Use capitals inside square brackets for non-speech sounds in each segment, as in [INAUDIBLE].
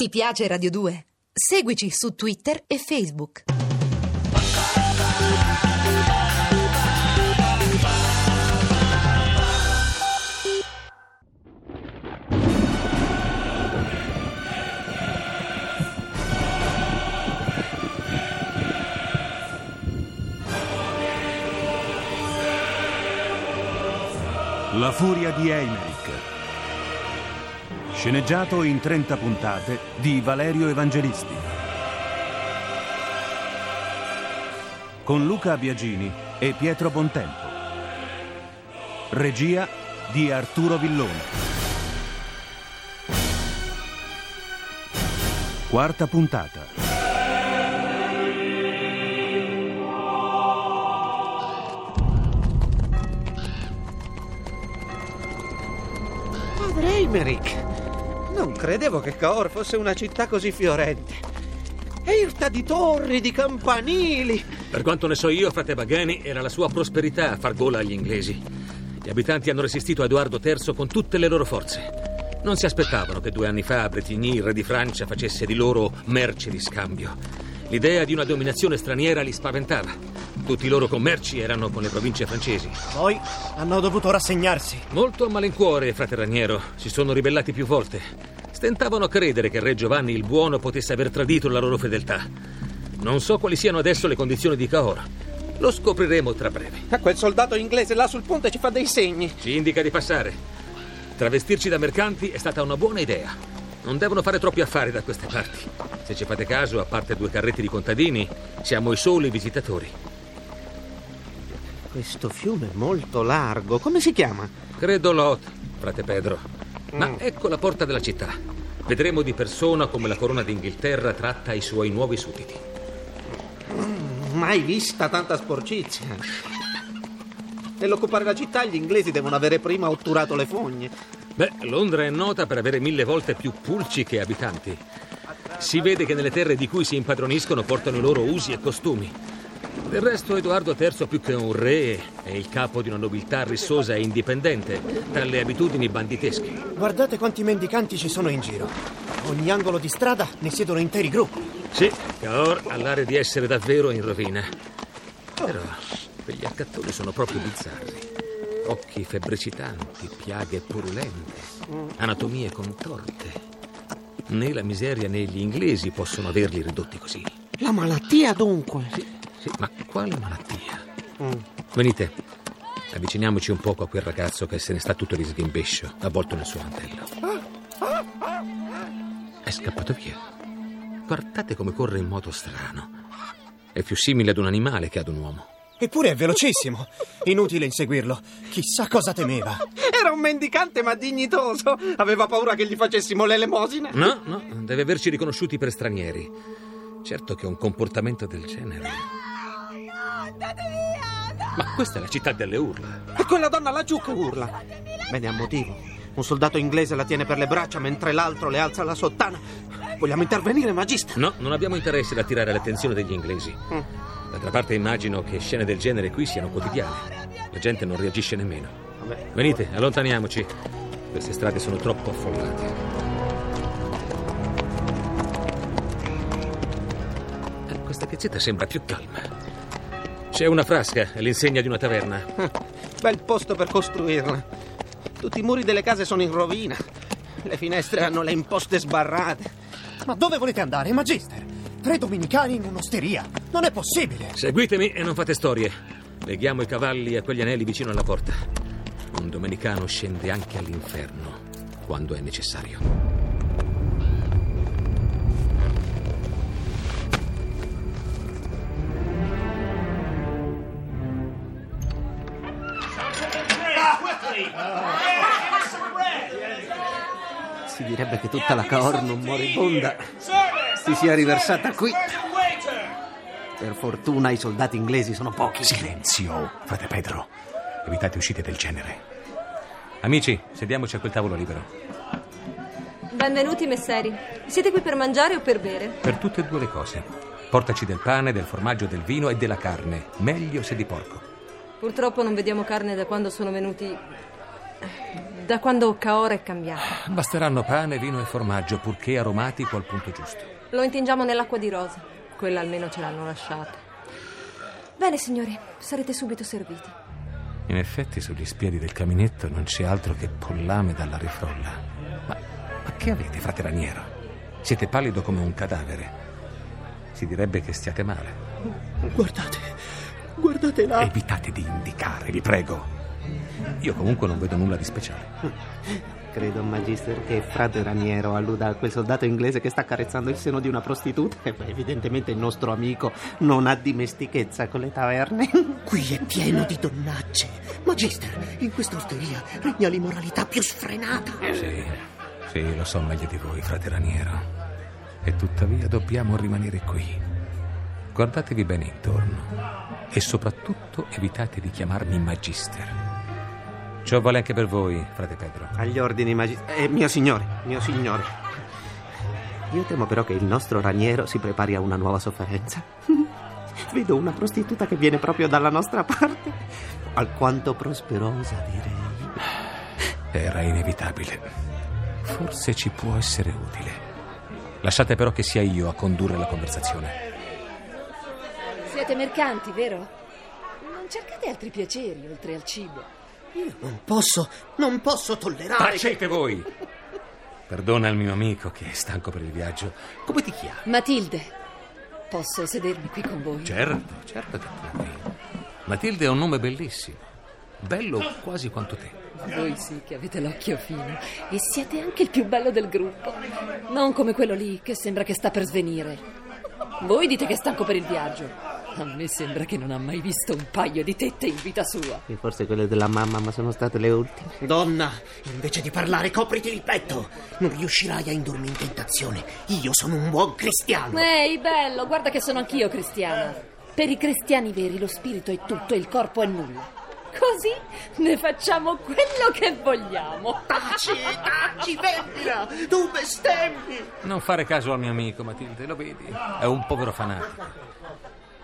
Ti piace Radio 2? Seguici su Twitter e Facebook. La furia di Eimerick. Sceneggiato in 30 puntate di Valerio Evangelisti. Con Luca Biagini e Pietro Bontempo. Regia di Arturo Villone. Quarta puntata. Padre Eimerick, credevo che Cahors fosse una città così fiorente. È irta di torri, di campanili. Per quanto ne so io, frate Bagani, era la sua prosperità a far gola agli inglesi. Gli abitanti hanno resistito a Edoardo III con tutte le loro forze. Non si aspettavano che due anni fa Bretigny, re di Francia, facesse di loro merce di scambio. L'idea di una dominazione straniera li spaventava. Tutti i loro commerci erano con le province francesi. Poi hanno dovuto rassegnarsi. Molto a malincuore, frate Raniero. Si sono ribellati più volte. Stentavano a credere che il re Giovanni il Buono potesse aver tradito la loro fedeltà. Non so quali siano adesso le condizioni di Cahors. Lo scopriremo tra breve. Ma quel soldato inglese là sul ponte ci fa dei segni. Ci indica di passare. Travestirci da mercanti è stata una buona idea. Non devono fare troppi affari da queste parti. Se ci fate caso, a parte due carretti di contadini, siamo i soli visitatori. Questo fiume è molto largo. Come si chiama? Credo Lot, frate Pedro. Ma ecco la porta della città. Vedremo di persona come la corona d'Inghilterra tratta i suoi nuovi sudditi. Mai vista tanta sporcizia. Nell'occupare la città gli inglesi devono avere prima otturato le fogne. Beh, Londra è nota per avere mille volte più pulci che abitanti. Si vede che nelle terre di cui si impadroniscono portano i loro usi e costumi. Del resto Edoardo III più che un re è il capo di una nobiltà rissosa e indipendente dalle abitudini banditesche. Guardate quanti mendicanti ci sono in giro. Ogni angolo di strada ne siedono interi gruppi. Sì, Cahors ha l'aria di essere davvero in rovina. Però quegli accattoni sono proprio bizzarri. Occhi febbricitanti, piaghe purulente, anatomie contorte. Né la miseria né gli inglesi possono averli ridotti così. La malattia dunque. Sì, sì, ma quale malattia? Venite, avviciniamoci un poco a quel ragazzo che se ne sta tutto di sghimbescio, avvolto nel suo mantello. È scappato via. Guardate come corre in modo strano. È più simile ad un animale che ad un uomo. Eppure è velocissimo. Inutile inseguirlo. Chissà cosa temeva. Era un mendicante ma dignitoso. Aveva paura che gli facessimo l'elemosina. No, no, deve averci riconosciuti per stranieri. Certo che un comportamento del genere. Ma questa è la città delle urla. E quella donna laggiù che urla. Bene, ha motivo. Un soldato inglese la tiene per le braccia mentre l'altro le alza la sottana. Vogliamo intervenire, magista? No, non abbiamo interesse ad attirare l'attenzione degli inglesi. D'altra parte immagino che scene del genere qui siano quotidiane. La gente non reagisce nemmeno. Vabbè. Venite, allontaniamoci. Queste strade sono troppo affollate. Eh, Questa piazzetta sembra più calma. C'è una frasca all'insegna di una taverna. [LAUGHS] Bel posto per costruirla. Tutti i muri delle case sono in rovina. Le finestre hanno le imposte sbarrate. Ma dove volete andare, Magister? Tre domenicani in un'osteria. Non è possibile. Seguitemi e non fate storie. Leghiamo i cavalli a quegli anelli vicino alla porta. Un domenicano scende anche all'inferno quando è necessario. Si direbbe che tutta la Cahors non moribonda si sia riversata qui. Per fortuna i soldati inglesi sono pochi. Silenzio, frate Pedro. Evitate uscite del genere. Amici, sediamoci a quel tavolo libero. Benvenuti, messeri. Siete qui per mangiare o per bere? Per tutte e due le cose. Portaci del pane, del formaggio, del vino e della carne. Meglio se di porco. Purtroppo non vediamo carne da quando sono venuti Da quando Caora è cambiato. Basteranno pane, vino e formaggio, purché aromatico al punto giusto. Lo intingiamo nell'acqua di rosa. Quella almeno ce l'hanno lasciata. Bene, signori, sarete subito serviti. In effetti, sugli spiedi del caminetto non c'è altro che pollame dalla rifrolla. Ma, ma che avete, frate Raniero? Siete pallido come un cadavere. Si direbbe che stiate male. Guardate, guardate là. Evitate di indicare, vi prego. Io comunque non vedo nulla di speciale. Credo, Magister, che frate Raniero alluda a quel soldato inglese che sta accarezzando il seno di una prostituta. E beh, evidentemente il nostro amico non ha dimestichezza con le taverne. [LAUGHS] Qui è pieno di donnacce. Magister, in questa osteria regna l'immoralità più sfrenata. Sì, sì, lo so meglio di voi, frate Raniero. E tuttavia dobbiamo rimanere qui. Guardatevi bene intorno e soprattutto evitate di chiamarmi Magister. Ciò vale anche per voi, frate Pedro. Agli ordini, Magister. Eh, mio signore, mio signore. Io temo però che il nostro Raniero si prepari a una nuova sofferenza. [LAUGHS] Vedo una prostituta che viene proprio dalla nostra parte. Alquanto prosperosa, direi. Era inevitabile. Forse ci può essere utile. Lasciate però che sia io a condurre la conversazione. Siete mercanti, vero? Non cercate altri piaceri oltre al cibo. Io non posso, non posso tollerare. Tacete voi! Perdona il mio amico che è stanco per il viaggio. Come ti chiami? Matilde, posso sedermi qui con voi? Certo, certo che puoi. Matilde è un nome bellissimo. Bello quasi quanto te. Voi sì che avete l'occhio fino e siete anche il più bello del gruppo. Non come quello lì che sembra che sta per svenire. Voi dite che è stanco per il viaggio. A me sembra che non ha mai visto un paio di tette in vita sua. E forse quelle della mamma, ma sono state le ultime. Donna, invece di parlare, copriti il petto. Non riuscirai a indurmi in tentazione. Io sono un buon cristiano. Ehi, bello, guarda che sono anch'io cristiana. Per i cristiani veri lo spirito è tutto e il corpo è nulla. Così ne facciamo quello che vogliamo. Taci, taci, vendila! Tu bestemmi! Non fare caso al mio amico, Matilde, lo vedi? È un povero fanatico.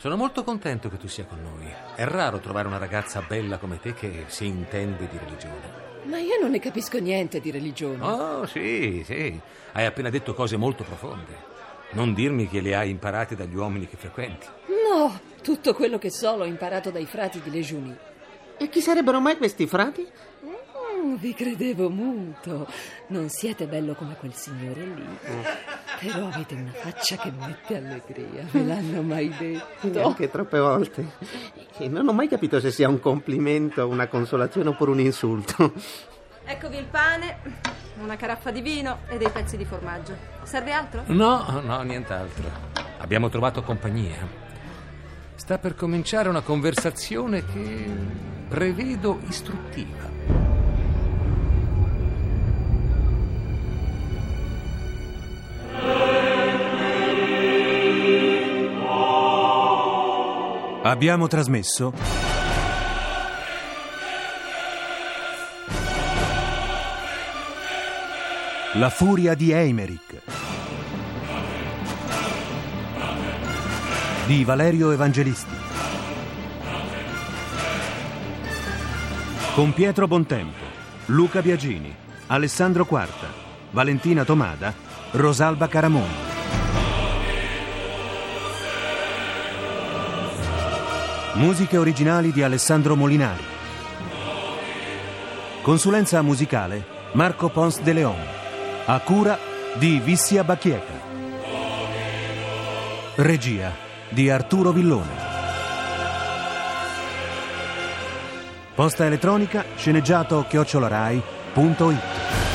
Sono molto contento che tu sia con noi. È raro trovare una ragazza bella come te che si intende di religione. Ma io non ne capisco niente di religione. Oh, sì, sì. Hai appena detto cose molto profonde. Non dirmi che le hai imparate dagli uomini che frequenti. No, tutto quello che so l'ho imparato dai frati di Legiuni. E chi sarebbero mai questi frati? Mm, vi credevo muto. Non siete bello come quel signore lì. Però avete una faccia che mette allegria. Ve l'hanno mai detto? Anche troppe volte. E non ho mai capito se sia un complimento, una consolazione oppure un insulto. Eccovi il pane, una caraffa di vino e dei pezzi di formaggio. Serve altro? No, no, nient'altro. Abbiamo trovato compagnia. Sta per cominciare una conversazione che prevedo istruttiva. Abbiamo trasmesso La furia di Eimerick di Valerio Evangelisti con Pietro Bontempo, Luca Biagini, Alessandro Quarta, Valentina Tomada, Rosalba Caramondo. Musiche originali di Alessandro Molinari. Consulenza musicale Marco Pons de Leon. A cura di Vissia Bacchieca. Regia di Arturo Villone. Posta elettronica sceneggiato chiocciolarai.it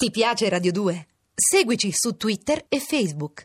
Ti piace Radio 2? Seguici su Twitter e Facebook.